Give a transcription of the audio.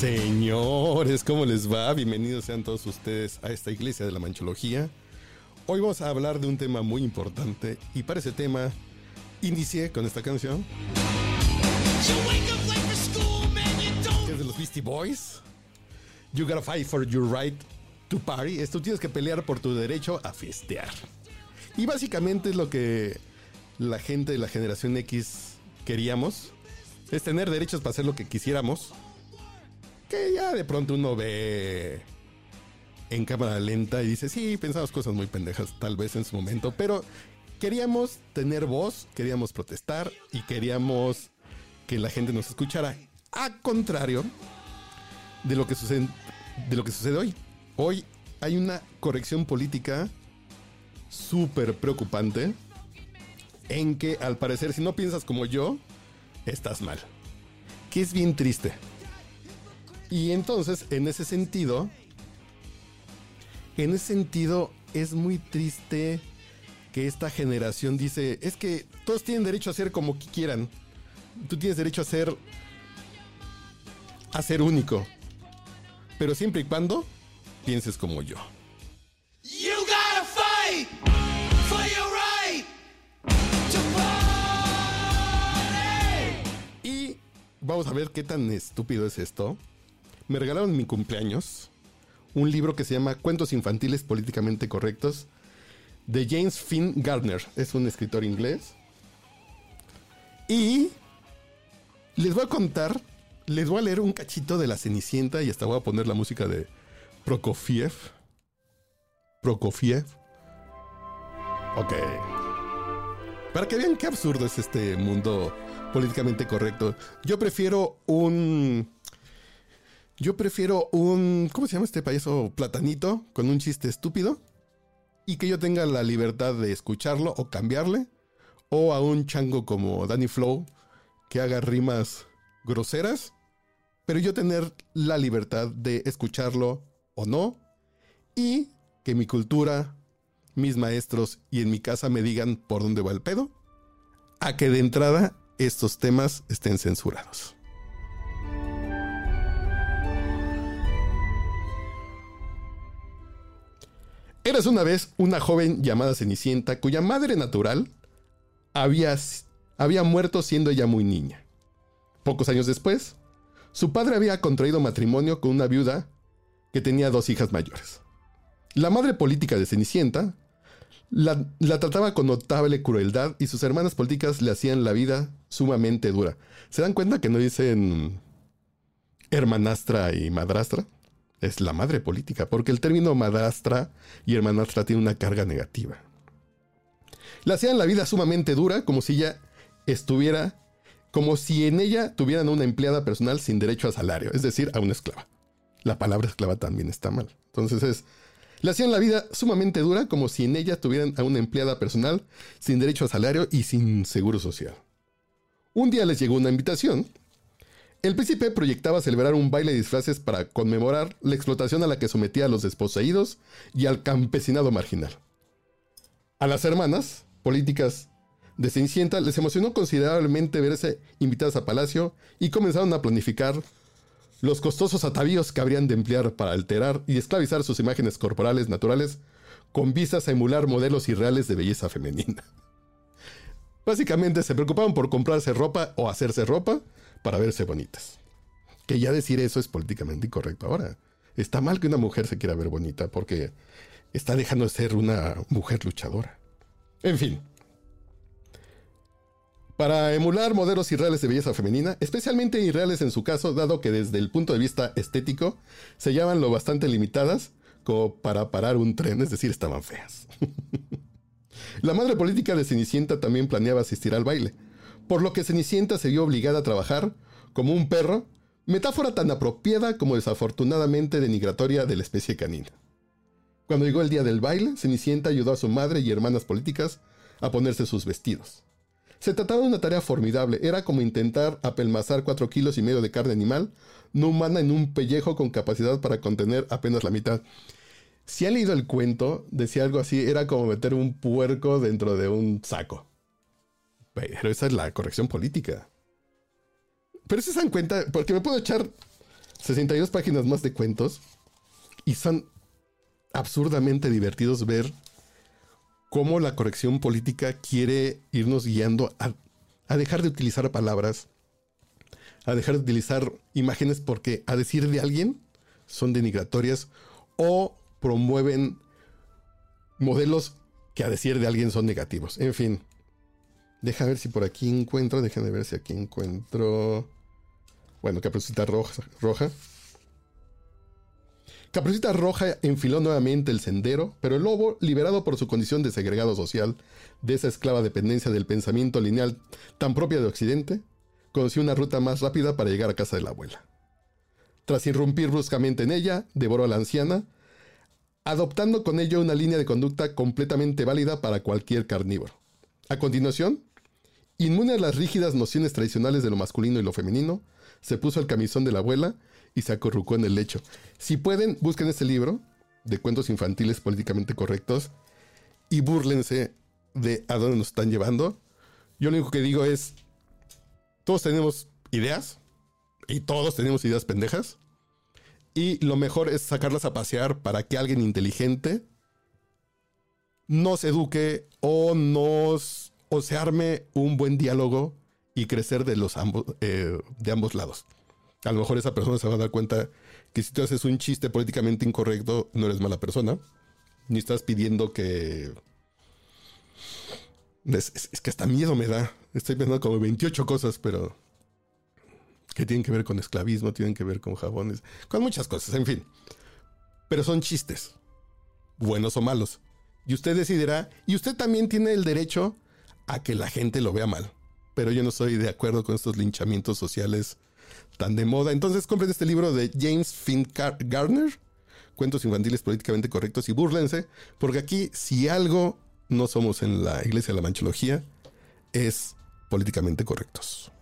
Señores, ¿cómo les va? Bienvenidos sean todos ustedes a esta iglesia de la Manchología. Hoy vamos a hablar de un tema muy importante y para ese tema inicié con esta canción. Es de los Beastie Boys. You gotta fight for your right to party. Esto tienes que pelear por tu derecho a festear. Y básicamente es lo que la gente de la generación X queríamos. Es tener derechos para hacer lo que quisiéramos que ya de pronto uno ve en cámara lenta y dice, sí, pensamos cosas muy pendejas tal vez en su momento, pero queríamos tener voz, queríamos protestar y queríamos que la gente nos escuchara. A contrario de lo que sucede, de lo que sucede hoy. Hoy hay una corrección política súper preocupante en que al parecer si no piensas como yo, estás mal. Que es bien triste. Y entonces, en ese sentido, en ese sentido, es muy triste que esta generación dice, es que todos tienen derecho a ser como quieran. Tú tienes derecho a ser a ser único. Pero siempre y cuando pienses como yo. You gotta fight for your right to Y vamos a ver qué tan estúpido es esto me regalaron mi cumpleaños un libro que se llama Cuentos infantiles políticamente correctos de James Finn Gardner. Es un escritor inglés. Y les voy a contar, les voy a leer un cachito de la Cenicienta y hasta voy a poner la música de Prokofiev. Prokofiev. Ok. Para que vean qué absurdo es este mundo políticamente correcto. Yo prefiero un yo prefiero un. ¿Cómo se llama este payaso? Platanito con un chiste estúpido. Y que yo tenga la libertad de escucharlo o cambiarle. O a un chango como Danny Flow que haga rimas groseras. Pero yo tener la libertad de escucharlo o no. Y que mi cultura, mis maestros y en mi casa me digan por dónde va el pedo. A que de entrada estos temas estén censurados. Eras una vez una joven llamada Cenicienta cuya madre natural había, había muerto siendo ella muy niña. Pocos años después, su padre había contraído matrimonio con una viuda que tenía dos hijas mayores. La madre política de Cenicienta la, la, trataba con notable crueldad y sus hermanas políticas le hacían la vida sumamente dura. ¿Se dan cuenta que no dicen hermanastra y madrastra? Es la madre política, porque el término madrastra y hermanastra tiene una carga negativa. Le hacían la vida sumamente dura, como si ella estuviera, como si en ella tuvieran una empleada personal sin derecho a salario, es decir, a una esclava. La palabra esclava también está mal. Entonces es, le hacían la vida sumamente dura, como si en ella tuvieran a una empleada personal sin derecho a salario y sin seguro social. Un día les llegó una invitación el príncipe proyectaba celebrar un baile de disfraces para conmemorar la explotación a la que sometía a los desposeídos y al campesinado marginal. A las hermanas, políticas de Cenicienta, les emocionó considerablemente verse invitadas a palacio y comenzaron a planificar los costosos atavíos que habrían de emplear para alterar y esclavizar sus imágenes corporales naturales con vistas a emular modelos irreales de belleza femenina. Básicamente se preocupaban por comprarse ropa o hacerse ropa para verse bonitas. Que ya decir eso es políticamente incorrecto ahora. Está mal que una mujer se quiera ver bonita porque está dejando de ser una mujer luchadora. En fin. Para emular modelos irreales de belleza femenina, especialmente irreales en su caso, dado que desde el punto de vista estético se llaman lo bastante limitadas como para parar un tren, es decir, estaban feas. La madre política de Cenicienta también planeaba asistir al baile, por lo que Cenicienta se vio obligada a trabajar como un perro Metáfora tan apropiada como desafortunadamente denigratoria de la especie canina. Cuando llegó el día del baile, Cenicienta ayudó a su madre y hermanas políticas a ponerse sus vestidos. Se trataba de una tarea formidable, era como intentar apelmazar cuatro kilos y medio de carne animal no humana en un pellejo con capacidad para contener apenas la mitad. Si han leído el cuento, decía algo así, era como meter un puerco dentro de un saco. Pero esa es la corrección política. Pero si se dan cuenta, porque me puedo echar 62 páginas más de cuentos y son absurdamente divertidos ver cómo la corrección política quiere irnos guiando a, a dejar de utilizar palabras, a dejar de utilizar imágenes porque a decir de alguien son denigratorias o promueven modelos que a decir de alguien son negativos. En fin, deja ver si por aquí encuentro, déjenme ver si aquí encuentro... Bueno, Caperucita Roja. roja. Roja enfiló nuevamente el sendero, pero el lobo, liberado por su condición de segregado social, de esa esclava dependencia del pensamiento lineal tan propia de Occidente, conoció una ruta más rápida para llegar a casa de la abuela. Tras irrumpir bruscamente en ella, devoró a la anciana, adoptando con ello una línea de conducta completamente válida para cualquier carnívoro. A continuación, inmune a las rígidas nociones tradicionales de lo masculino y lo femenino, se puso el camisón de la abuela y se acurrucó en el lecho. Si pueden, busquen este libro de cuentos infantiles políticamente correctos y búrlense de a dónde nos están llevando. Yo lo único que digo es, todos tenemos ideas y todos tenemos ideas pendejas. Y lo mejor es sacarlas a pasear para que alguien inteligente nos eduque o nos o se arme un buen diálogo y crecer de los ambos eh, de ambos lados. A lo mejor esa persona se va a dar cuenta que si tú haces un chiste políticamente incorrecto, no eres mala persona. Ni estás pidiendo que. Es, es que hasta miedo me da. Estoy pensando como 28 cosas, pero. que tienen que ver con esclavismo, tienen que ver con jabones, con muchas cosas, en fin. Pero son chistes, buenos o malos. Y usted decidirá, y usted también tiene el derecho a que la gente lo vea mal. Pero yo no estoy de acuerdo con estos linchamientos sociales tan de moda. Entonces compren este libro de James Finn Gardner, Cuentos infantiles políticamente correctos y búrlense, porque aquí si algo no somos en la iglesia de la manchología, es políticamente correctos.